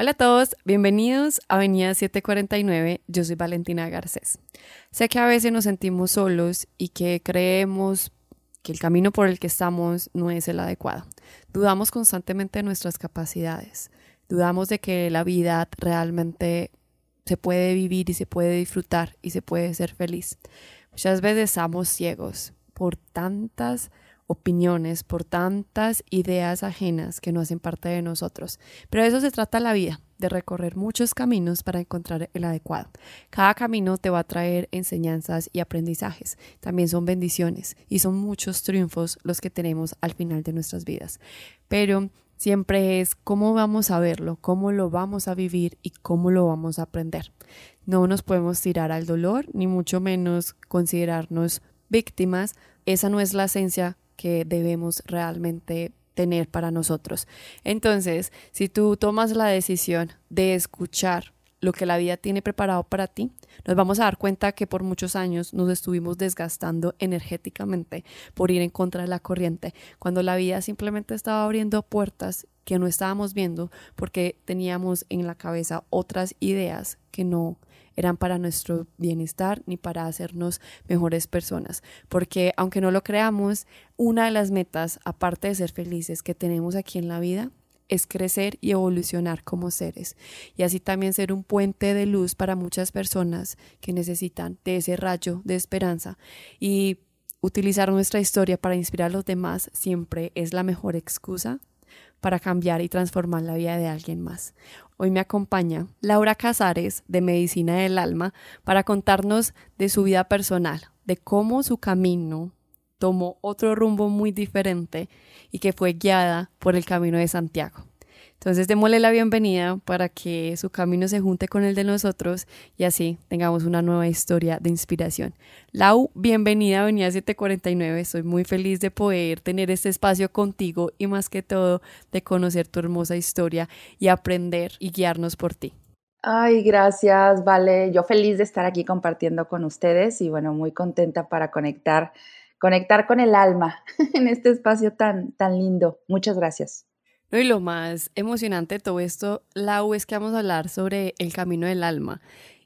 Hola a todos, bienvenidos a Avenida 749, yo soy Valentina Garcés. Sé que a veces nos sentimos solos y que creemos que el camino por el que estamos no es el adecuado. Dudamos constantemente de nuestras capacidades, dudamos de que la vida realmente se puede vivir y se puede disfrutar y se puede ser feliz. Muchas veces estamos ciegos por tantas opiniones, por tantas ideas ajenas que no hacen parte de nosotros. Pero de eso se trata la vida, de recorrer muchos caminos para encontrar el adecuado. Cada camino te va a traer enseñanzas y aprendizajes. También son bendiciones y son muchos triunfos los que tenemos al final de nuestras vidas. Pero siempre es cómo vamos a verlo, cómo lo vamos a vivir y cómo lo vamos a aprender. No nos podemos tirar al dolor, ni mucho menos considerarnos víctimas. Esa no es la esencia que debemos realmente tener para nosotros. Entonces, si tú tomas la decisión de escuchar lo que la vida tiene preparado para ti, nos vamos a dar cuenta que por muchos años nos estuvimos desgastando energéticamente por ir en contra de la corriente, cuando la vida simplemente estaba abriendo puertas que no estábamos viendo porque teníamos en la cabeza otras ideas que no eran para nuestro bienestar ni para hacernos mejores personas. Porque aunque no lo creamos, una de las metas, aparte de ser felices que tenemos aquí en la vida, es crecer y evolucionar como seres y así también ser un puente de luz para muchas personas que necesitan de ese rayo de esperanza y utilizar nuestra historia para inspirar a los demás siempre es la mejor excusa para cambiar y transformar la vida de alguien más. Hoy me acompaña Laura Casares de Medicina del Alma para contarnos de su vida personal, de cómo su camino tomó otro rumbo muy diferente y que fue guiada por el Camino de Santiago. Entonces démosle la bienvenida para que su camino se junte con el de nosotros y así tengamos una nueva historia de inspiración. Lau, bienvenida a Avenida 749. Estoy muy feliz de poder tener este espacio contigo y más que todo de conocer tu hermosa historia y aprender y guiarnos por ti. Ay, gracias, Vale. Yo feliz de estar aquí compartiendo con ustedes y bueno, muy contenta para conectar, conectar con el alma en este espacio tan, tan lindo. Muchas gracias. No, y lo más emocionante de todo esto, Lau, es que vamos a hablar sobre el camino del alma.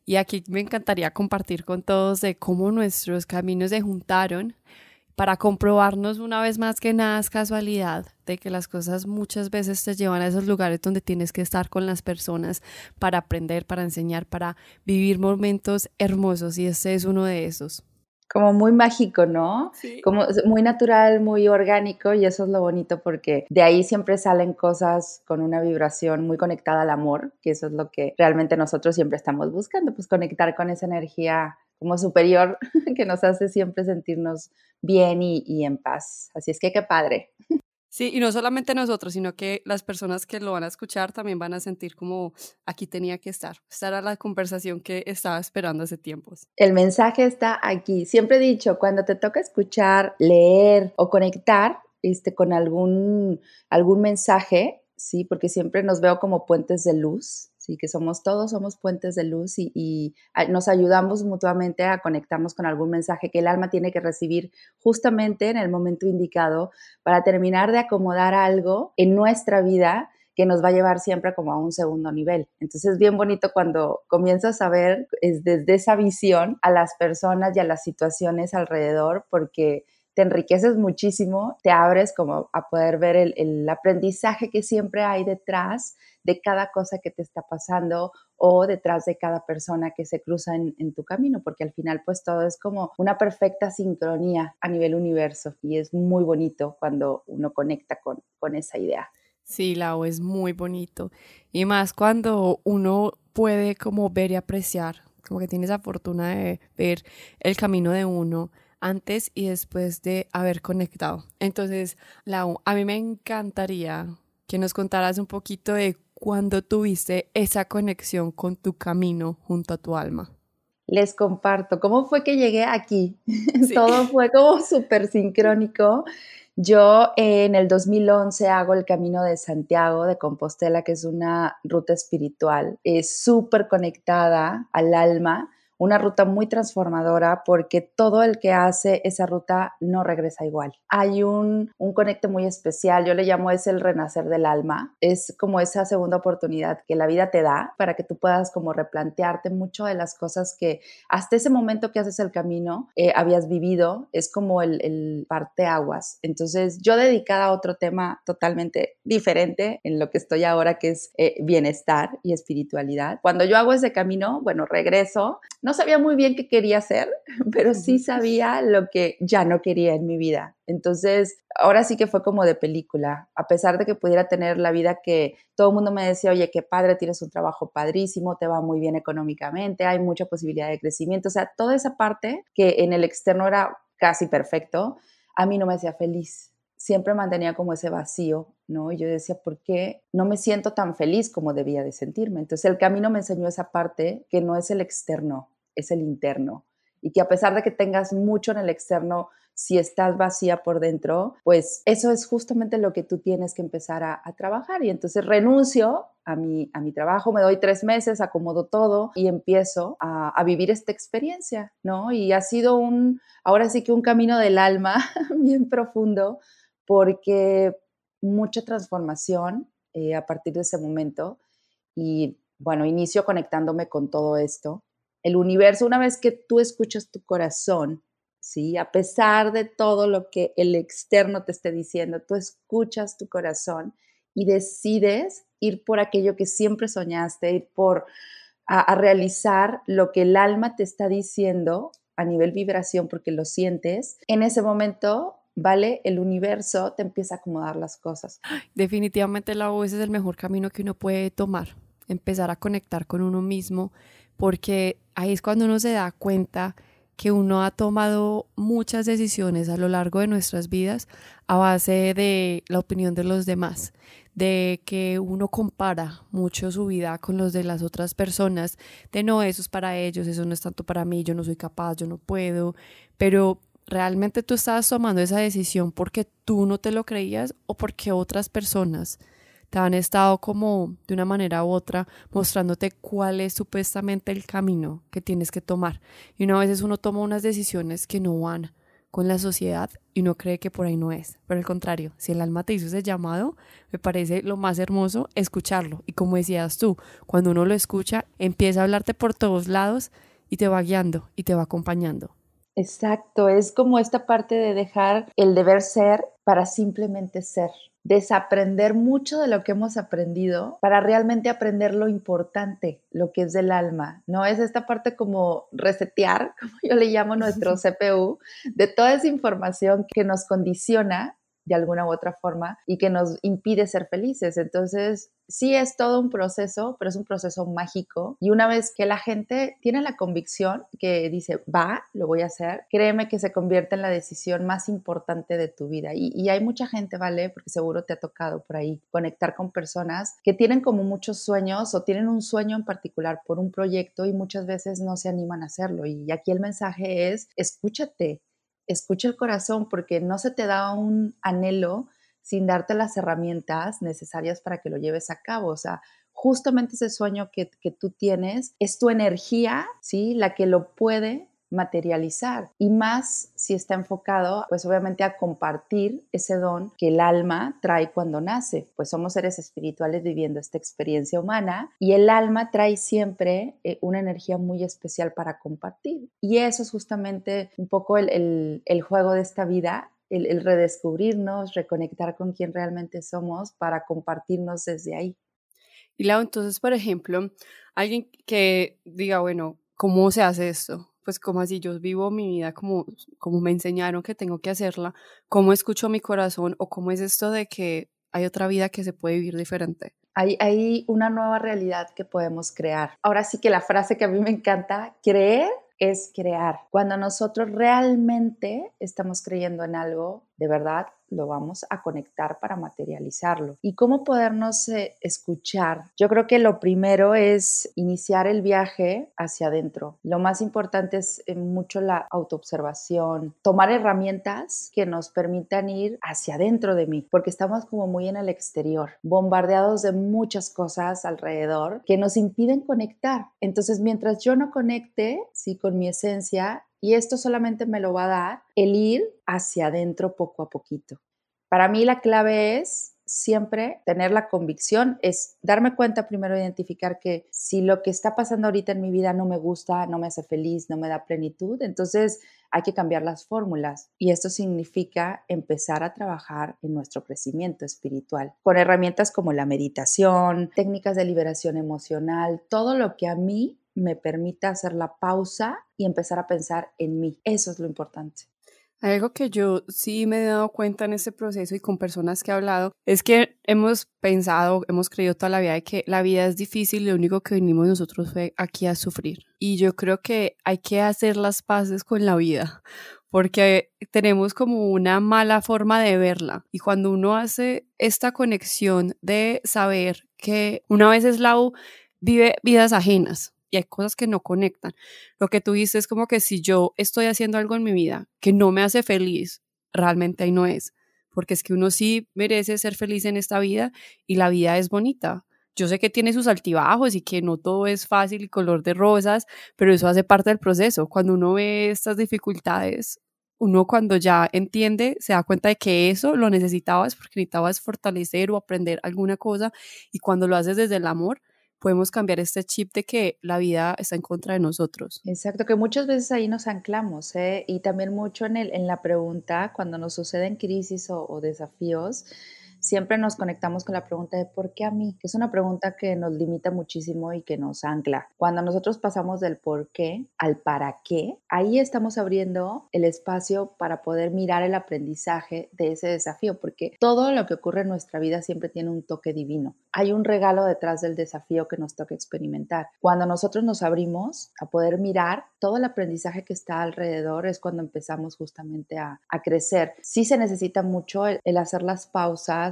Y aquí me encantaría compartir con todos de cómo nuestros caminos se juntaron para comprobarnos una vez más que nada es casualidad, de que las cosas muchas veces te llevan a esos lugares donde tienes que estar con las personas para aprender, para enseñar, para vivir momentos hermosos y este es uno de esos como muy mágico, ¿no? Sí. Como muy natural, muy orgánico y eso es lo bonito porque de ahí siempre salen cosas con una vibración muy conectada al amor, que eso es lo que realmente nosotros siempre estamos buscando, pues conectar con esa energía como superior que nos hace siempre sentirnos bien y, y en paz. Así es que qué padre. Sí, y no solamente nosotros, sino que las personas que lo van a escuchar también van a sentir como aquí tenía que estar. Esta era la conversación que estaba esperando hace tiempos. El mensaje está aquí. Siempre he dicho, cuando te toca escuchar, leer o conectar este, con algún, algún mensaje, sí, porque siempre nos veo como puentes de luz, sí, que somos todos, somos puentes de luz y, nos ayudamos mutuamente a conectarnos con algún mensaje que el alma tiene que recibir justamente en el momento indicado para terminar de acomodar algo en nuestra vida que nos va a llevar siempre como a un segundo nivel. Entonces es bien bonito cuando comienzas a ver es desde esa visión a las personas y a las situaciones alrededor, porque te enriqueces muchísimo, te abres como a poder ver el, aprendizaje que siempre hay detrás de cada cosa que te está pasando o detrás de cada persona que se cruza en, tu camino, porque al final pues todo es como una perfecta sincronía a nivel universo y es muy bonito cuando uno conecta con, con esa idea. Sí, Lau, es muy bonito. Y más cuando uno puede como ver y apreciar, como que tiene esa fortuna de ver el camino de uno antes y después de haber conectado. Entonces, Lau, a mí me encantaría que nos contaras un poquito de cuándo tuviste esa conexión con tu camino junto a tu alma. Les comparto, ¿cómo fue que llegué aquí? Todo fue como súper sincrónico. Yo en el 2011 hago el Camino de Santiago de Compostela, que es una ruta espiritual, es súper conectada al alma una ruta muy transformadora porque todo el que hace esa ruta no regresa igual. Hay un, un conecte muy especial, yo le llamo es el renacer del alma, es como esa segunda oportunidad que la vida te da para que tú puedas como replantearte mucho de las cosas que hasta ese momento que haces el camino eh, habías vivido, es como el, el parteaguas. Entonces yo dedicada a otro tema totalmente diferente en lo que estoy ahora, que es eh, bienestar y espiritualidad. Cuando yo hago ese camino, bueno, regreso, no sabía muy bien qué quería hacer, pero sí sabía lo que ya no quería en mi vida. Entonces, ahora sí que fue como de película, a pesar de que pudiera tener la vida que todo el mundo me decía, oye, qué padre, tienes un trabajo padrísimo, te va muy bien económicamente, hay mucha posibilidad de crecimiento, o sea, toda esa parte que en el externo era casi perfecto, a mí no me hacía feliz. Siempre mantenía como ese vacío, ¿no? Y yo decía, ¿por qué no me siento tan feliz como debía de sentirme? Entonces el camino me enseñó esa parte que no es el externo, es el interno. Y que a pesar de que tengas mucho en el externo, si estás vacía por dentro, pues eso es justamente lo que tú tienes que empezar a, trabajar. Y entonces renuncio a mi, a mi trabajo, me doy tres meses, acomodo todo y empiezo a, vivir esta experiencia, ¿no? Y ha sido un, ahora sí que un camino del alma bien profundo, porque mucha transformación eh, a partir de ese momento. Y bueno, inicio conectándome con todo esto. El universo, una vez que tú escuchas tu corazón, ¿sí? A pesar de todo lo que el externo te esté diciendo, tú escuchas tu corazón y decides ir por aquello que siempre soñaste, ir por a, realizar lo que el alma te está diciendo a nivel vibración porque lo sientes, en ese momento, ¿vale? El universo te empieza a acomodar las cosas. Definitivamente la voz es el mejor camino que uno puede tomar, empezar a conectar con uno mismo, porque ahí es cuando uno se da cuenta que uno ha tomado muchas decisiones a lo largo de nuestras vidas a base de la opinión de los demás, de que uno compara mucho su vida con los de las otras personas, de no, eso es para ellos, eso no es tanto para mí, yo no soy capaz, yo no puedo, pero realmente tú estabas tomando esa decisión porque tú no te lo creías o porque otras personas te han estado como de una manera u otra mostrándote cuál es supuestamente el camino que tienes que tomar. Y una veces uno toma unas decisiones que no van con la sociedad y uno cree que por ahí no es. Pero al contrario, si el alma te hizo ese llamado, me parece lo más hermoso escucharlo. Y como decías tú, cuando uno lo escucha, empieza a hablarte por todos lados y te va guiando y te va acompañando. Exacto, es como esta parte de dejar el deber ser para simplemente ser desaprender mucho de lo que hemos aprendido para realmente aprender lo importante, lo que es del alma, ¿no? Es esta parte como resetear, como yo le llamo nuestro CPU, de toda esa información que nos condiciona de alguna u otra forma y que nos impide ser felices. Entonces, sí es todo un proceso, pero es un proceso mágico. Y una vez que la gente tiene la convicción que dice, va, lo voy a hacer, créeme que se convierte en la decisión más importante de tu vida. Y, hay mucha gente, ¿vale? Porque seguro te ha tocado por ahí conectar con personas que tienen como muchos sueños o tienen un sueño en particular por un proyecto y muchas veces no se animan a hacerlo. Y aquí el mensaje es, escúchate, escucha el corazón porque no se te da un anhelo sin darte las herramientas necesarias para que lo lleves a cabo. O sea, justamente ese sueño que, que tú tienes es tu energía, ¿sí? La que lo puede materializar y más si está enfocado pues obviamente a compartir ese don que el alma trae cuando nace pues somos seres espirituales viviendo esta experiencia humana y el alma trae siempre eh, una energía muy especial para compartir y eso es justamente un poco el, juego de esta vida el, el, redescubrirnos, reconectar con quien realmente somos para compartirnos desde ahí. Y Lau, entonces, por ejemplo, alguien que diga, bueno, ¿cómo se hace esto? Pues como así yo vivo mi vida como, como me enseñaron que tengo que hacerla, cómo escucho mi corazón o cómo es esto de que hay otra vida que se puede vivir diferente. Hay, hay una nueva realidad que podemos crear. Ahora sí que la frase que a mí me encanta, creer es crear. Cuando nosotros realmente estamos creyendo en algo, de verdad lo vamos a conectar para materializarlo. ¿Y cómo podernos eh, escuchar? Yo creo que lo primero es iniciar el viaje hacia adentro. Lo más importante es eh, mucho la autoobservación, tomar herramientas que nos permitan ir hacia adentro de mí, porque estamos como muy en el exterior, bombardeados de muchas cosas alrededor que nos impiden conectar. Entonces, mientras yo no conecte, sí, con mi esencia, y esto solamente me lo va a dar el ir hacia adentro poco a poquito. Para mí la clave es siempre tener la convicción, es darme cuenta primero, identificar que si lo que está pasando ahorita en mi vida no me gusta, no me hace feliz, no me da plenitud, entonces hay que cambiar las fórmulas. Y esto significa empezar a trabajar en nuestro crecimiento espiritual con herramientas como la meditación, técnicas de liberación emocional, todo lo que a mí me permita hacer la pausa y empezar a pensar en mí. Eso es lo importante. Algo que yo sí me he dado cuenta en este proceso y con personas que he hablado es que hemos pensado, hemos creído toda la vida de que la vida es difícil y lo único que venimos nosotros fue aquí a sufrir. Y yo creo que hay que hacer las paces con la vida porque tenemos como una mala forma de verla. Y cuando uno hace esta conexión de saber que una vez Eslau vive vidas ajenas, y hay cosas que no conectan. Lo que tú dices es como que si yo estoy haciendo algo en mi vida que no me hace feliz, realmente ahí no es, porque es que uno sí merece ser feliz en esta vida y la vida es bonita. Yo sé que tiene sus altibajos y que no todo es fácil y color de rosas, pero eso hace parte del proceso. Cuando uno ve estas dificultades, uno cuando ya entiende, se da cuenta de que eso lo necesitabas porque necesitabas fortalecer o aprender alguna cosa y cuando lo haces desde el amor, podemos cambiar este chip de que la vida está en contra de nosotros. Exacto, que muchas veces ahí nos anclamos, ¿eh? y también mucho en, el, en la pregunta, cuando nos suceden crisis o, o desafíos, siempre nos conectamos con la pregunta de ¿por qué a mí? Que es una pregunta que nos limita muchísimo y que nos ancla. Cuando nosotros pasamos del por qué al para qué, ahí estamos abriendo el espacio para poder mirar el aprendizaje de ese desafío, porque todo lo que ocurre en nuestra vida siempre tiene un toque divino. Hay un regalo detrás del desafío que nos toca experimentar. Cuando nosotros nos abrimos a poder mirar todo el aprendizaje que está alrededor, es cuando empezamos justamente a, crecer. Sí se necesita mucho el hacer las pausas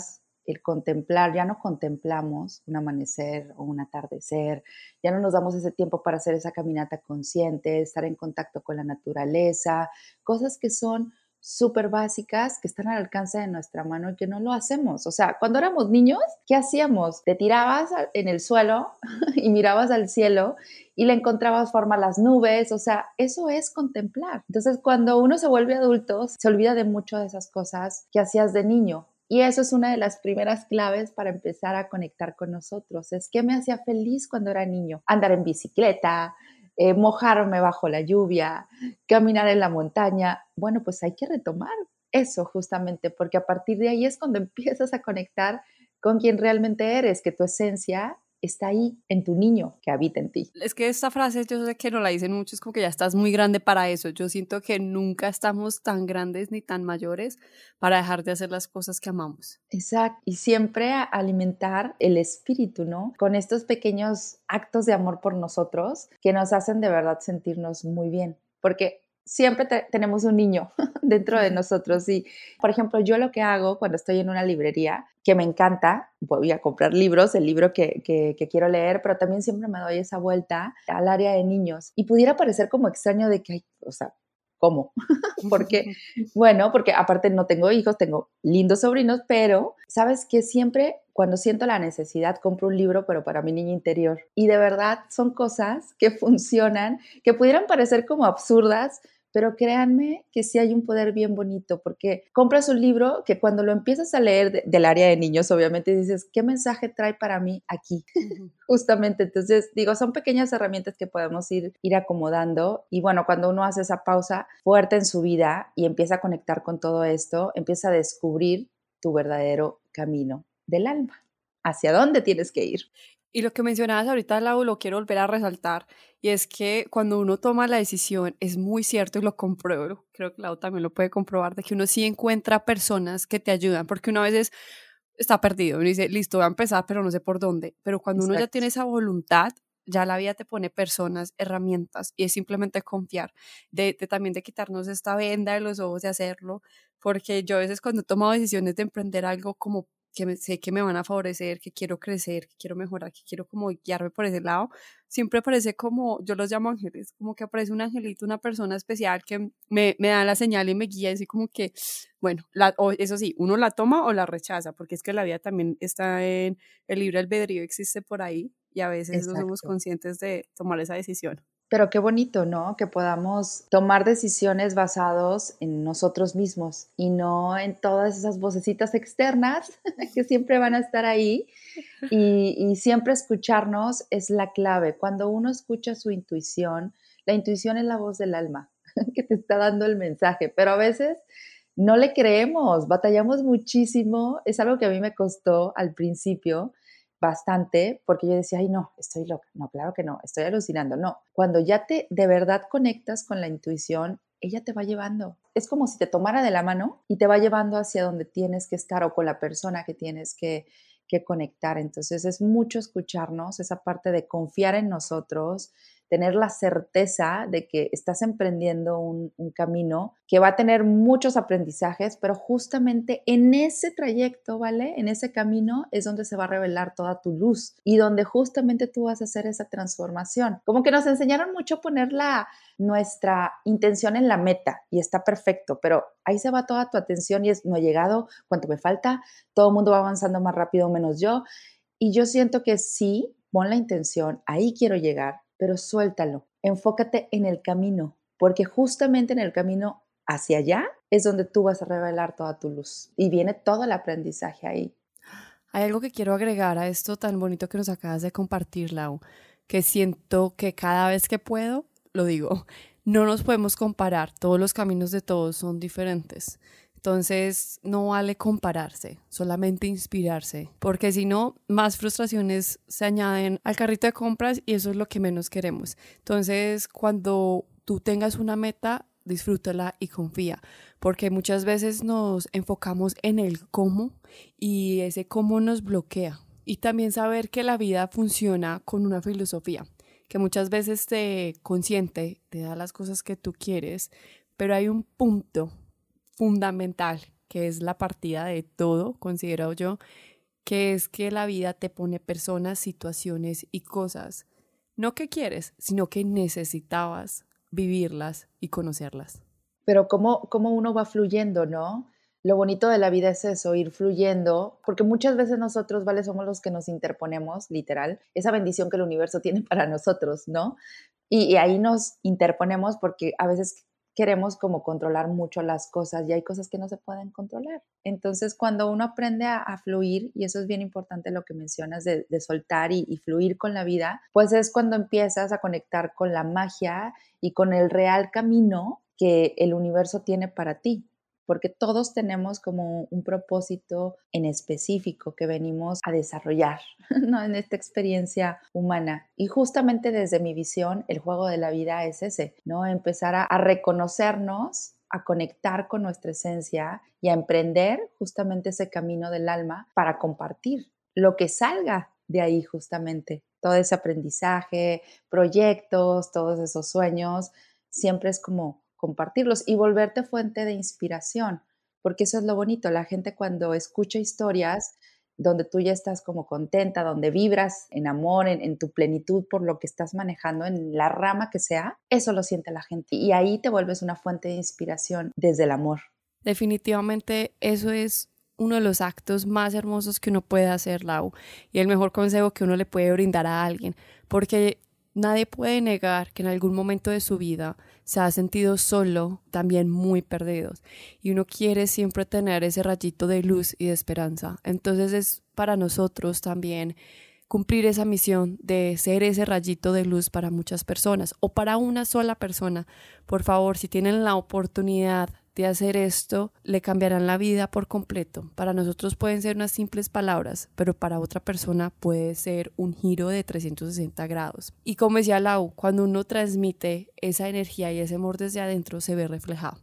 el contemplar, ya no contemplamos un amanecer o un atardecer, ya no nos damos ese tiempo para hacer esa caminata consciente, estar en contacto con la naturaleza, cosas que son súper básicas que están al alcance de nuestra mano y que no lo hacemos. O sea, cuando éramos niños, ¿qué hacíamos? Te tirabas en el suelo y mirabas al cielo y le encontrabas forma a las nubes. O sea, eso es contemplar. Entonces, cuando uno se vuelve adulto, se olvida de mucho de esas cosas que hacías de niño. Y eso es una de las primeras claves para empezar a conectar con nosotros. Es que me hacía feliz cuando era niño. Andar en bicicleta, eh, mojarme bajo la lluvia, caminar en la montaña. Bueno, pues hay que retomar eso justamente, porque a partir de ahí es cuando empiezas a conectar con quien realmente eres, que tu esencia está ahí en tu niño que habita en ti. Es que esta frase yo sé que no la dicen muchos, como que ya estás muy grande para eso. Yo siento que nunca estamos tan grandes ni tan mayores para dejar de hacer las cosas que amamos. Exacto. Y siempre alimentar el espíritu, ¿no? Con estos pequeños actos de amor por nosotros que nos hacen de verdad sentirnos muy bien. Porque siempre tenemos un niño dentro de nosotros. Y, por ejemplo, yo lo que hago cuando estoy en una librería, que me encanta, voy a comprar libros, el libro que, que, quiero leer, pero también siempre me doy esa vuelta al área de niños. Y pudiera parecer como extraño de que, hay, o sea, ¿cómo? porque, bueno, porque aparte no tengo hijos, tengo lindos sobrinos, pero sabes que siempre cuando siento la necesidad compro un libro, pero para mi niña interior. Y de verdad son cosas que funcionan, que pudieran parecer como absurdas, pero créanme que sí hay un poder bien bonito, porque compras un libro que cuando lo empiezas a leer del área de niños, obviamente dices, ¿qué mensaje trae para mí aquí? Justamente, entonces digo, son pequeñas herramientas que podemos ir, ir acomodando y bueno, cuando uno hace esa pausa fuerte en su vida y empieza a conectar con todo esto, empieza a descubrir tu verdadero camino del alma. ¿Hacia dónde tienes que ir? Y lo que mencionabas ahorita, Lau, lo quiero volver a resaltar, y es que cuando uno toma la decisión, es muy cierto y lo compruebo, creo que Lau también lo puede comprobar, de que uno sí encuentra personas que te ayudan, porque uno a veces está perdido, uno dice, listo, voy a empezar, pero no sé por dónde, pero cuando uno ya tiene esa voluntad, ya la vida te pone personas, herramientas, y es simplemente confiar, de, también de quitarnos esta venda de los ojos de hacerlo, porque yo a veces cuando he tomado decisiones de emprender algo como que sé que me van a favorecer, que quiero crecer, que quiero mejorar, que quiero como guiarme por ese lado, siempre aparece como, yo los llamo ángeles, como que aparece un angelito, una persona especial que me, me da la señal y me guía, así como que, bueno, la, o eso sí, uno la toma o la rechaza, porque es que la vida también está en el libre albedrío, existe por ahí y a veces no somos conscientes de tomar esa decisión. Pero qué bonito, ¿no? Que podamos tomar decisiones basados en nosotros mismos y no en todas esas vocecitas externas que siempre van a estar ahí. Y, y, siempre escucharnos es la clave. Cuando uno escucha su intuición, la intuición es la voz del alma que te está dando el mensaje, pero a veces no le creemos, batallamos muchísimo. Es algo que a mí me costó al principio bastante porque yo decía, ay, no, estoy loca. No, claro que no, estoy alucinando. No, cuando ya te de verdad conectas con la intuición, ella te va llevando. Es como si te tomara de la mano y te va llevando hacia donde tienes que estar o con la persona que tienes que, que conectar. Entonces es mucho escucharnos, esa parte de confiar en nosotros, tener la certeza de que estás emprendiendo un, camino que va a tener muchos aprendizajes, pero justamente en ese trayecto, ¿vale? En ese camino es donde se va a revelar toda tu luz y donde justamente tú vas a hacer esa transformación. Como que nos enseñaron mucho poner la, nuestra intención en la meta y está perfecto, pero ahí se va toda tu atención y es, no he llegado, cuánto me falta, todo el mundo va avanzando más rápido menos yo. Y yo siento que sí, pon la intención, ahí quiero llegar, pero suéltalo, enfócate en el camino, porque justamente en el camino hacia allá es donde tú vas a revelar toda tu luz y viene todo el aprendizaje ahí. Hay algo que quiero agregar a esto tan bonito que nos acabas de compartir, Lau, que siento que cada vez que puedo, lo digo, no nos podemos comparar, todos los caminos de todos son diferentes. Entonces, no vale compararse, solamente inspirarse, porque si no, más frustraciones se añaden al carrito de compras y eso es lo que menos queremos. Entonces, cuando tú tengas una meta, disfrútala y confía, porque muchas veces nos enfocamos en el cómo y ese cómo nos bloquea. Y también saber que la vida funciona con una filosofía, que muchas veces te consiente, te da las cosas que tú quieres, pero hay un punto fundamental, que es la partida de todo, considero yo, que es que la vida te pone personas, situaciones y cosas, no que quieres, sino que necesitabas vivirlas y conocerlas. Pero cómo, cómo uno va fluyendo, ¿no? Lo bonito de la vida es eso, ir fluyendo, porque muchas veces nosotros, ¿vale? Somos los que nos interponemos, literal, esa bendición que el universo tiene para nosotros, ¿no? Y, y ahí nos interponemos porque a veces queremos como controlar mucho las cosas y hay cosas que no se pueden controlar. Entonces, cuando uno aprende a, fluir, y eso es bien importante lo que mencionas de, soltar y, y, fluir con la vida, pues es cuando empiezas a conectar con la magia y con el real camino que el universo tiene para ti porque todos tenemos como un propósito en específico que venimos a desarrollar ¿no? en esta experiencia humana. Y justamente desde mi visión, el juego de la vida es ese, ¿no? Empezar a, a reconocernos a conectar con nuestra esencia y a emprender justamente ese camino del alma para compartir lo que salga de ahí justamente. Todo ese aprendizaje, proyectos, todos esos sueños, siempre es como compartirlos y volverte fuente de inspiración, porque eso es lo bonito, la gente cuando escucha historias donde tú ya estás como contenta, donde vibras en amor, en, tu plenitud por lo que estás manejando, en la rama que sea, eso lo siente la gente y ahí te vuelves una fuente de inspiración desde el amor. Definitivamente eso es uno de los actos más hermosos que uno puede hacer, Lau, y el mejor consejo que uno le puede brindar a alguien, porque Nadie puede negar que en algún momento de su vida se ha sentido solo, también muy perdido. Y uno quiere siempre tener ese rayito de luz y de esperanza. Entonces es para nosotros también cumplir esa misión de ser ese rayito de luz para muchas personas o para una sola persona. Por favor, si tienen la oportunidad de hacer esto le cambiarán la vida por completo. Para nosotros pueden ser unas simples palabras, pero para otra persona puede ser un giro de 360 grados. Y como decía Lau, cuando uno transmite esa energía y ese amor desde adentro se ve reflejado.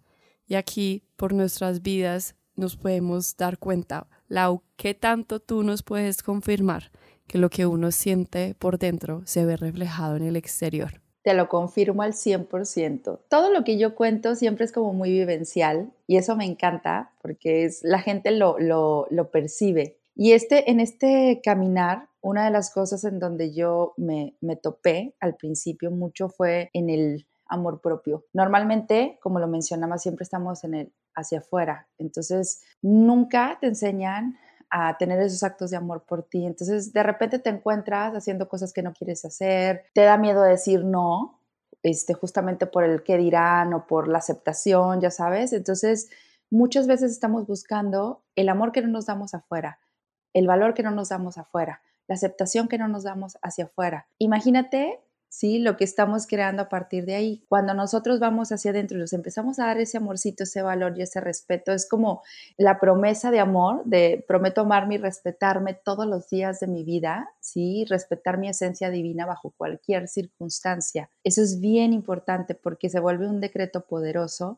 Y aquí, por nuestras vidas, nos podemos dar cuenta, Lau, ¿qué tanto tú nos puedes confirmar que lo que uno siente por dentro se ve reflejado en el exterior? Te lo confirmo al 100%. Todo lo que yo cuento siempre es como muy vivencial y eso me encanta porque es, la gente lo, lo, lo percibe. Y este, en este caminar, una de las cosas en donde yo me, me topé al principio mucho fue en el amor propio. Normalmente, como lo mencionaba, siempre estamos en el hacia afuera. Entonces, nunca te enseñan a tener esos actos de amor por ti. Entonces, de repente te encuentras haciendo cosas que no quieres hacer, te da miedo decir no, este, justamente por el qué dirán o por la aceptación, ya sabes. Entonces, muchas veces estamos buscando el amor que no nos damos afuera, el valor que no nos damos afuera, la aceptación que no nos damos hacia afuera. Imagínate ¿sí? Lo que estamos creando a partir de ahí. Cuando nosotros vamos hacia adentro y nos empezamos a dar ese amorcito, ese valor y ese respeto, es como la promesa de amor, de prometo amarme y respetarme todos los días de mi vida, ¿sí? Respetar mi esencia divina bajo cualquier circunstancia. Eso es bien importante porque se vuelve un decreto poderoso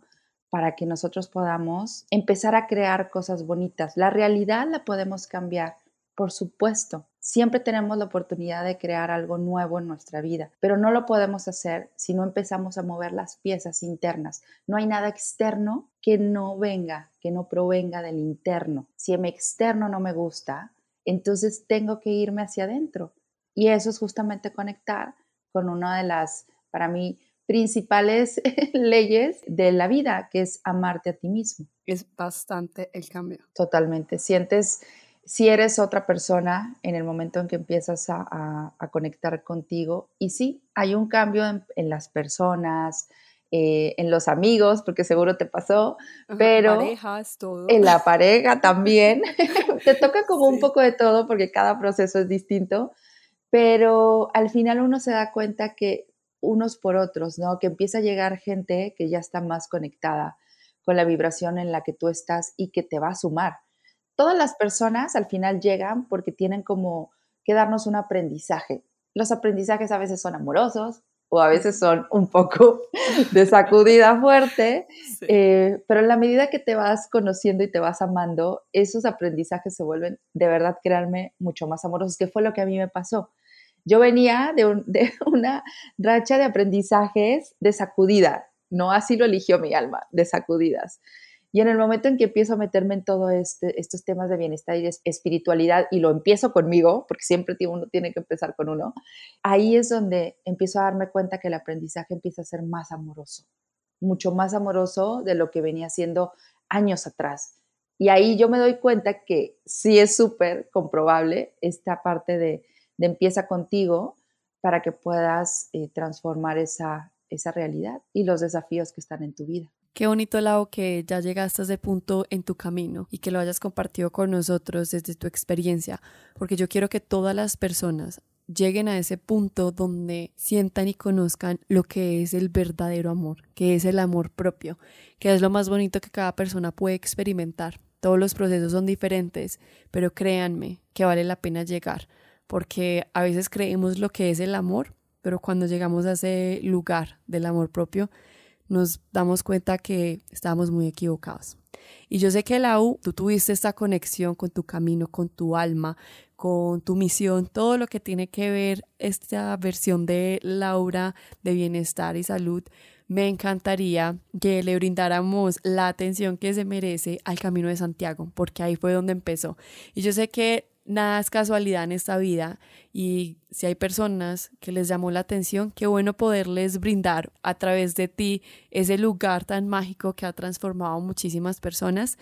para que nosotros podamos empezar a crear cosas bonitas. La realidad la podemos cambiar, por supuesto, Siempre tenemos la oportunidad de crear algo nuevo en nuestra vida, pero no lo podemos hacer si no empezamos a mover las piezas internas. No hay nada externo que no venga, que no provenga del interno. Si mi externo no me gusta, entonces tengo que irme hacia adentro. Y eso es justamente conectar con una de las, para mí, principales leyes de la vida, que es amarte a ti mismo. Es bastante el cambio. Totalmente. Sientes si eres otra persona en el momento en que empiezas a, conectar contigo. Y sí, hay un cambio en, las personas, eh, en los amigos, porque seguro te pasó, pero en la pareja también. te toca como un poco de todo porque cada proceso es distinto, pero al final uno se da cuenta que unos por otros, ¿no? Que empieza a llegar gente que ya está más conectada con la vibración en la que tú estás y que te va a sumar todas las personas al final llegan porque tienen como que darnos un aprendizaje. Los aprendizajes a veces son amorosos o a veces son un poco de sacudida fuerte, eh, pero en la medida que te vas conociendo y te vas amando, esos aprendizajes se vuelven, de verdad, créanme, mucho más amorosos, que fue lo que a mí me pasó. Yo venía de, de una racha de aprendizajes de sacudida, no así lo eligió mi alma, de sacudidas. Y en el momento en que empiezo a meterme en todos este, estos temas de bienestar y de espiritualidad, y lo empiezo conmigo, porque siempre uno tiene que empezar con uno, ahí es donde empiezo a darme cuenta que el aprendizaje empieza a ser más amoroso, mucho más amoroso de lo que venía siendo años atrás. Y ahí yo me doy cuenta que sí es súper comprobable esta parte de, empieza contigo para que puedas eh, transformar esa, esa realidad y los desafíos que están en tu vida. Qué bonito, Lau, que ya llegaste a ese punto en tu camino y que lo hayas compartido con nosotros desde tu experiencia, porque yo quiero que todas las personas lleguen a ese punto donde sientan y conozcan lo que es el verdadero amor, que es el amor propio, que es lo más bonito que cada persona puede experimentar. Todos los procesos son diferentes, pero créanme que vale la pena llegar, porque a veces creemos lo que es el amor, pero cuando llegamos a ese lugar del amor propio, nos damos cuenta que estábamos muy equivocados. Y yo sé que Lau, tú tuviste esta conexión con tu camino, con tu alma, con tu misión, todo lo que tiene que ver esta versión de Laura de bienestar y salud. Me encantaría que le brindáramos la atención que se merece al Camino de Santiago, porque ahí fue donde empezó. Y yo sé que nada es casualidad en esta vida y si hay personas que les llamó la atención, qué bueno poderles brindar a través de ti ese lugar tan mágico que ha transformado a muchísimas personas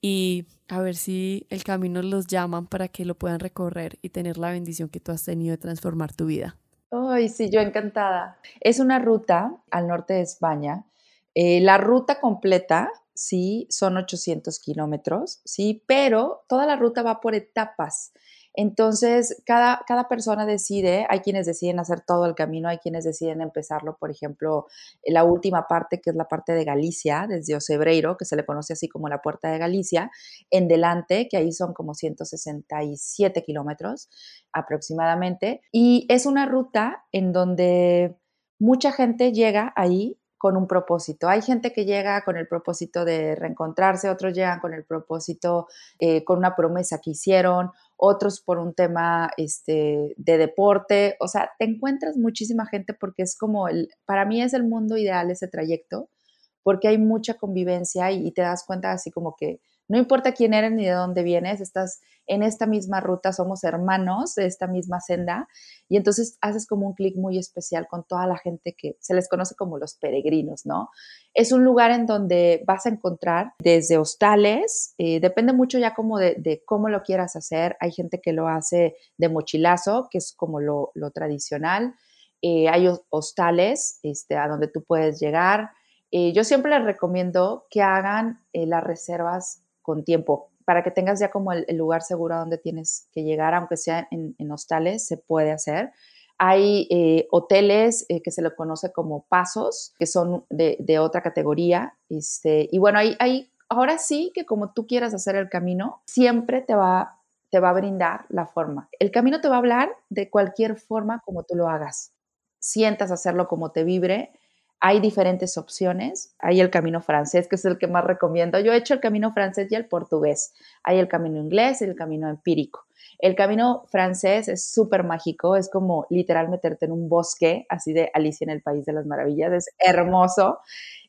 y a ver si el camino los llaman para que lo puedan recorrer y tener la bendición que tú has tenido de transformar tu vida. Ay, sí, yo encantada. Es una ruta al norte de España. Eh, la ruta completa sí, son 800 kilómetros, sí, pero toda la ruta va por etapas. Entonces, cada, cada persona decide, hay quienes deciden hacer todo el camino, hay quienes deciden empezarlo, por ejemplo, la última parte, que es la parte de Galicia, desde Ocebreiro, que se le conoce así como la Puerta de Galicia, en delante, que ahí son como 167 kilómetros aproximadamente, y es una ruta en donde mucha gente llega ahí con un propósito. Hay gente que llega con el propósito de reencontrarse, otros llegan con el propósito, eh, con una promesa que hicieron, otros por un tema este, de deporte. O sea, te encuentras muchísima gente porque es como, el, para mí es el mundo ideal ese trayecto, porque hay mucha convivencia y te das cuenta así como que no importa quién eres ni de dónde vienes, estás en esta misma ruta, somos hermanos de esta misma senda y entonces haces como un clic muy especial con toda la gente que se les conoce como los peregrinos, ¿no? Es un lugar en donde vas a encontrar desde hostales, eh, depende mucho ya como de, cómo lo quieras hacer, hay gente que lo hace de mochilazo, que es como lo, tradicional, eh, hay hostales este, a donde tú puedes llegar. Eh, yo siempre les recomiendo que hagan las reservas con tiempo para que tengas ya como el, lugar seguro a donde tienes que llegar, aunque sea en, hostales, se puede hacer. Hay eh, hoteles eh, que se le conoce como pasos, que son de, otra categoría. Este, y bueno, hay, hay, ahora sí que como tú quieras hacer el camino, siempre te va, te va a brindar la forma. El camino te va a hablar de cualquier forma como tú lo hagas. Sientas hacerlo como te vibre hay diferentes opciones. Hay el camino francés, que es el que más recomiendo. Yo he hecho el camino francés y el portugués. Hay el camino inglés y el camino empírico. El camino francés es súper mágico, es como literal meterte en un bosque, así de Alicia en el País de las Maravillas, es hermoso.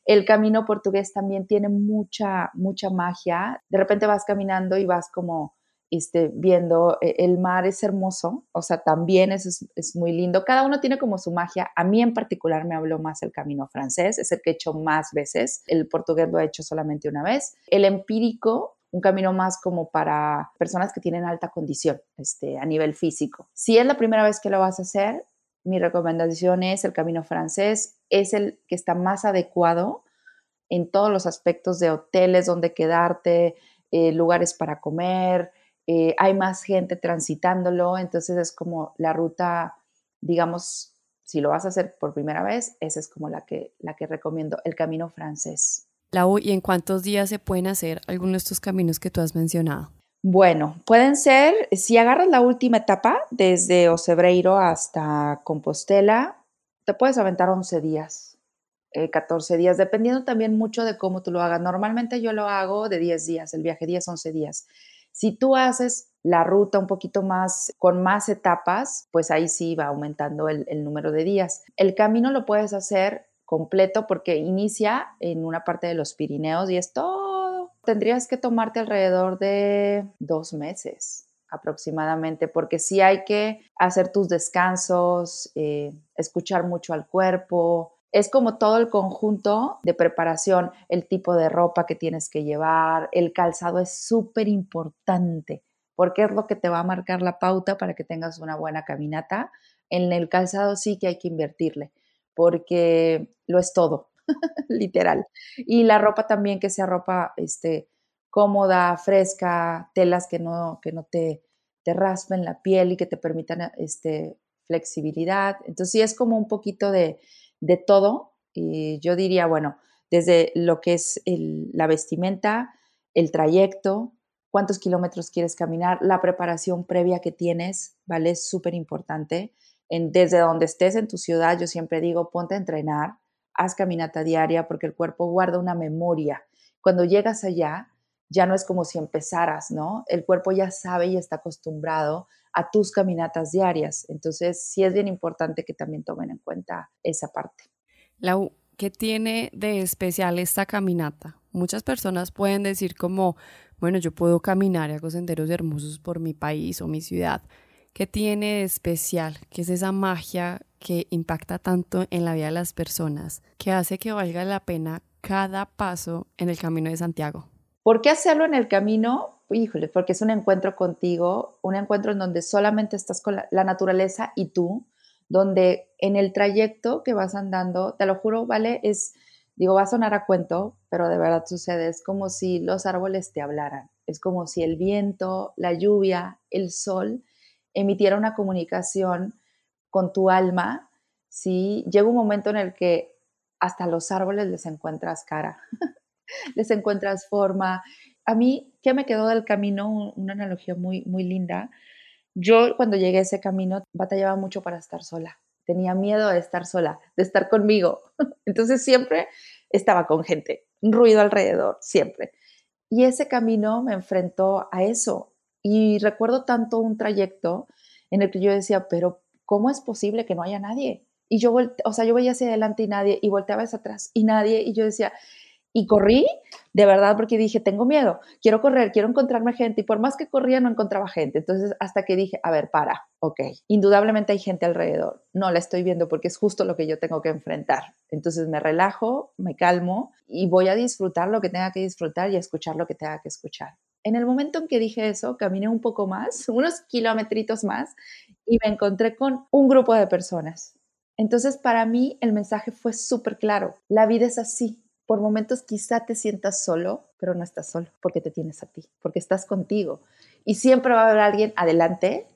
El camino portugués también tiene mucha, mucha magia. De repente vas caminando y vas como este, viendo eh, el mar es hermoso, o sea, también es, es, muy lindo. Cada uno tiene como su magia. A mí en particular me habló más el camino francés, es el que he hecho más veces. El portugués lo he hecho solamente una vez. El empírico, un camino más como para personas que tienen alta condición este, a nivel físico. Si es la primera vez que lo vas a hacer, mi recomendación es el camino francés, es el que está más adecuado en todos los aspectos de hoteles donde quedarte, eh, lugares para comer, eh, hay más gente transitándolo, entonces es como la ruta, digamos, si lo vas a hacer por primera vez, esa es como la que, la que recomiendo, el camino francés. Lau, ¿y en cuántos días se pueden hacer algunos de estos caminos que tú has mencionado? Bueno, pueden ser, si agarras la última etapa, desde Ocebreiro hasta Compostela, te puedes aventar 11 días, 14 eh, días, dependiendo también mucho de cómo tú lo hagas. Normalmente yo lo hago de 10 días, el viaje 10, 11 días. Si tú haces la ruta un poquito más, con más etapas, pues ahí sí va aumentando el, número de días. El camino lo puedes hacer completo porque inicia en una parte de los Pirineos y es todo. Tendrías que tomarte alrededor de dos meses aproximadamente, porque sí hay que hacer tus descansos, eh, escuchar mucho al cuerpo, es como todo el conjunto de preparación, el tipo de ropa que tienes que llevar, el calzado es súper importante porque es lo que te va a marcar la pauta para que tengas una buena caminata. En el calzado sí que hay que invertirle porque lo es todo, literal. Y la ropa también que sea ropa este, cómoda, fresca, telas que no, que no te, te raspen la piel y que te permitan este, flexibilidad. Entonces sí es como un poquito de de todo. Y yo diría, bueno, desde lo que es la vestimenta, el trayecto, cuántos kilómetros quieres caminar, la preparación previa que tienes, ¿vale? Es súper importante. desde donde estés en tu ciudad, yo siempre digo, ponte a entrenar, haz caminata diaria porque el cuerpo guarda una memoria. Cuando llegas allá, ya no es como si empezaras, ¿no? El cuerpo ya sabe y está acostumbrado a tus caminatas diarias. Entonces, sí es bien importante que también tomen en cuenta esa parte. Lau, ¿qué tiene de especial esta caminata? Muchas personas pueden decir como, bueno, yo puedo caminar y hago senderos hermosos por mi país o mi ciudad. ¿Qué tiene de especial? ¿Qué es esa magia que impacta tanto en la vida de las personas, que hace que valga la pena cada paso en el camino de Santiago? ¿Por qué hacerlo en el camino? Híjole, porque es un encuentro contigo, un encuentro en donde solamente estás con la, naturaleza y tú, donde en el trayecto que vas andando, te lo juro, ¿vale? Es, digo, va a sonar a cuento, pero de verdad sucede, es como si los árboles te hablaran, es como si el viento, la lluvia, el sol emitiera una comunicación con tu alma, ¿sí? Llega un momento en el que hasta los árboles les encuentras cara, les encuentras forma, a mí, ¿qué me quedó del camino? Una analogía muy, muy linda. Yo cuando llegué a ese camino batallaba mucho para estar sola. tenía miedo de estar sola, de estar conmigo. Entonces siempre estaba con gente, ruido alrededor, siempre. Y ese camino me enfrentó a eso. Y recuerdo tanto un trayecto en el que yo decía, pero ¿cómo es posible que no haya nadie? Y yo, o sea, yo veía hacia adelante y nadie, y volteaba hacia atrás y nadie, y yo decía, y corrí de verdad porque dije, tengo miedo, quiero correr, quiero encontrarme gente. Y por más que corría, no encontraba gente. Entonces, hasta que dije, a ver, para, ok, indudablemente hay gente alrededor. No la estoy viendo porque es justo lo que yo tengo que enfrentar. Entonces me relajo, me calmo y voy a disfrutar lo que tenga que disfrutar y a escuchar lo que tenga que escuchar. En el momento en que dije eso, caminé un poco más, unos kilómetros más, y me encontré con un grupo de personas. Entonces, para mí, el mensaje fue súper claro. La vida es así por momentos quizá te sientas solo, pero no estás solo, porque te tienes a ti, porque estás contigo. Y siempre va a haber alguien adelante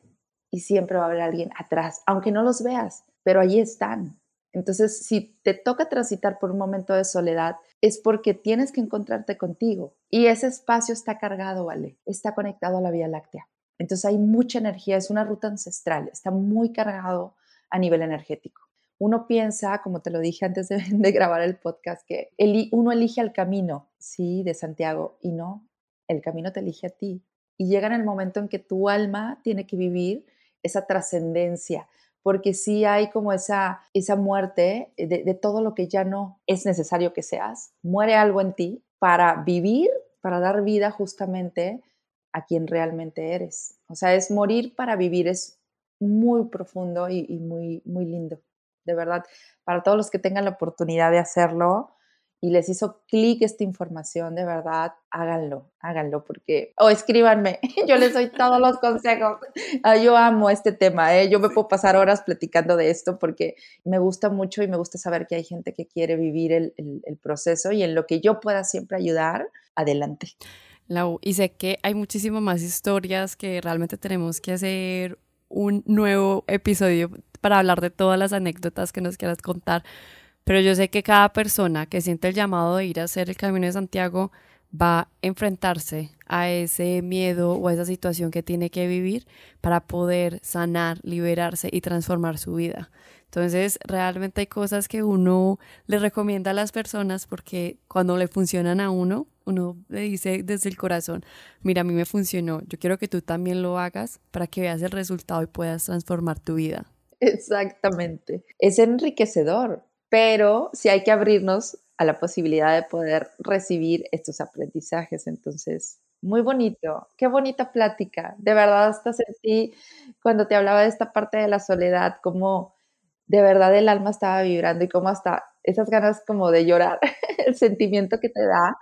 y siempre va a haber alguien atrás, aunque no los veas, pero ahí están. Entonces, si te toca transitar por un momento de soledad, es porque tienes que encontrarte contigo. Y ese espacio está cargado, ¿vale? Está conectado a la Vía Láctea. Entonces hay mucha energía, es una ruta ancestral, está muy cargado a nivel energético uno piensa, como te lo dije antes de, grabar el podcast, que uno elige el camino, sí, de Santiago, y no, el camino te elige a ti. Y llega en el momento en que tu alma tiene que vivir esa trascendencia, porque sí hay como esa, esa muerte de, de todo lo que ya no es necesario que seas. Muere algo en ti para vivir, para dar vida justamente a quien realmente eres. O sea, es morir para vivir, es muy profundo y, y muy, muy lindo de verdad, para todos los que tengan la oportunidad de hacerlo y les hizo clic esta información, de verdad, háganlo, háganlo, porque, o escríbanme, yo les doy todos los consejos. Ah, yo amo este tema, ¿eh? yo me puedo pasar horas platicando de esto porque me gusta mucho y me gusta saber que hay gente que quiere vivir el, el proceso y en lo que yo pueda siempre ayudar, adelante. Lau, y sé que hay muchísimas más historias que realmente tenemos que hacer un nuevo episodio para hablar de todas las anécdotas que nos quieras contar, pero yo sé que cada persona que siente el llamado de ir a hacer el Camino de Santiago va a enfrentarse a ese miedo o a esa situación que tiene que vivir para poder sanar, liberarse y transformar su vida. Entonces, realmente hay cosas que uno le recomienda a las personas porque cuando le funcionan a uno, uno le dice desde el corazón, mira, a mí me funcionó, yo quiero que tú también lo hagas para que veas el resultado y puedas transformar tu vida. Exactamente. Es enriquecedor, pero sí hay que abrirnos a la posibilidad de poder recibir estos aprendizajes. Entonces, muy bonito, qué bonita plática. De verdad, hasta sentí cuando te hablaba de esta parte de la soledad, como de verdad el alma estaba vibrando y como hasta esas ganas como de llorar, el sentimiento que te da,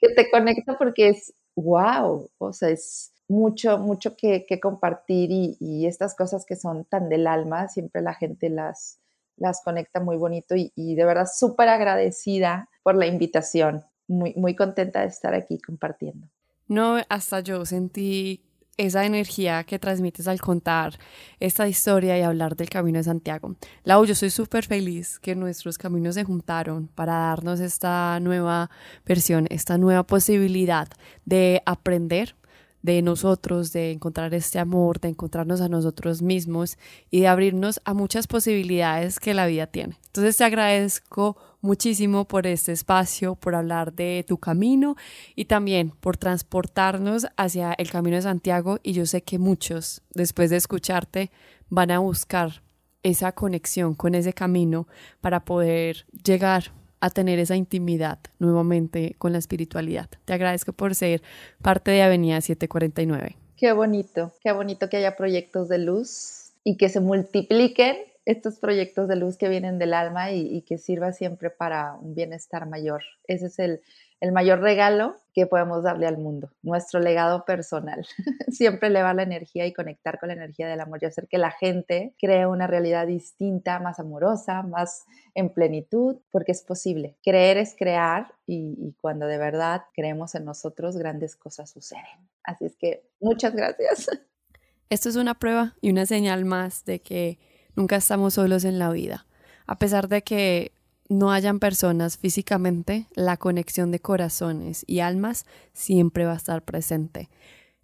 que te conecta porque es wow, o sea, es mucho, mucho que, compartir y, estas cosas que son tan del alma, siempre la gente las, las conecta muy bonito y, de verdad súper agradecida por la invitación, muy, muy contenta de estar aquí compartiendo. No, hasta yo sentí esa energía que transmites al contar esta historia y hablar del Camino de Santiago. Lau, yo soy súper feliz que nuestros caminos se juntaron para darnos esta nueva versión, esta nueva posibilidad de aprender de nosotros, de encontrar este amor, de encontrarnos a nosotros mismos y de abrirnos a muchas posibilidades que la vida tiene. Entonces te agradezco muchísimo por este espacio, por hablar de tu camino y también por transportarnos hacia el Camino de Santiago y yo sé que muchos después de escucharte van a buscar esa conexión con ese camino para poder llegar a tener esa intimidad nuevamente con la espiritualidad. Te agradezco por ser parte de Avenida 749. Qué bonito, qué bonito que haya proyectos de luz y que se multipliquen estos proyectos de luz que vienen del alma y, que sirva siempre para un bienestar mayor. Ese es el, el mayor regalo que podemos darle al mundo, nuestro legado personal. Siempre elevar la energía y conectar con la energía del amor y hacer que la gente cree una realidad distinta, más amorosa, más en plenitud, porque es posible. Creer es crear y cuando de verdad creemos en nosotros, grandes cosas suceden. Así es que muchas gracias. Esto es una prueba y una señal más de que nunca estamos solos en la vida. A pesar de que no hayan personas físicamente, la conexión de corazones y almas siempre va a estar presente.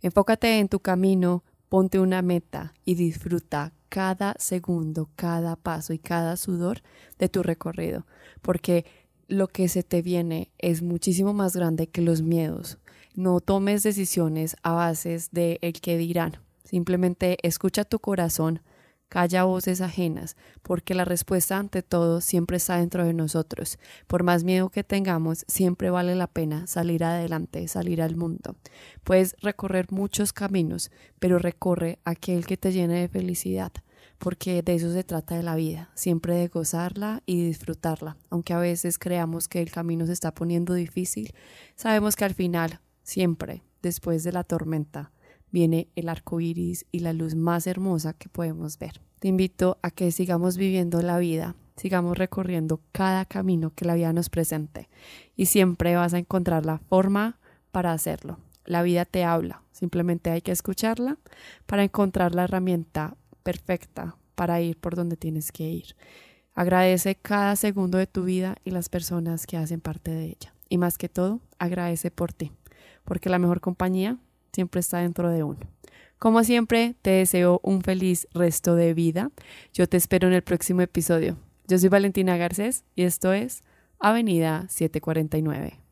Enfócate en tu camino, ponte una meta y disfruta cada segundo, cada paso y cada sudor de tu recorrido, porque lo que se te viene es muchísimo más grande que los miedos. No tomes decisiones a bases de el que dirán. Simplemente escucha tu corazón, Calla voces ajenas, porque la respuesta ante todo siempre está dentro de nosotros. Por más miedo que tengamos, siempre vale la pena salir adelante, salir al mundo. Puedes recorrer muchos caminos, pero recorre aquel que te llene de felicidad, porque de eso se trata de la vida, siempre de gozarla y disfrutarla. Aunque a veces creamos que el camino se está poniendo difícil, sabemos que al final, siempre, después de la tormenta, viene el arco iris y la luz más hermosa que podemos ver. Te invito a que sigamos viviendo la vida, sigamos recorriendo cada camino que la vida nos presente y siempre vas a encontrar la forma para hacerlo. La vida te habla, simplemente hay que escucharla para encontrar la herramienta perfecta para ir por donde tienes que ir. Agradece cada segundo de tu vida y las personas que hacen parte de ella. Y más que todo, agradece por ti, porque la mejor compañía siempre está dentro de uno. Como siempre, te deseo un feliz resto de vida. Yo te espero en el próximo episodio. Yo soy Valentina Garcés y esto es Avenida 749.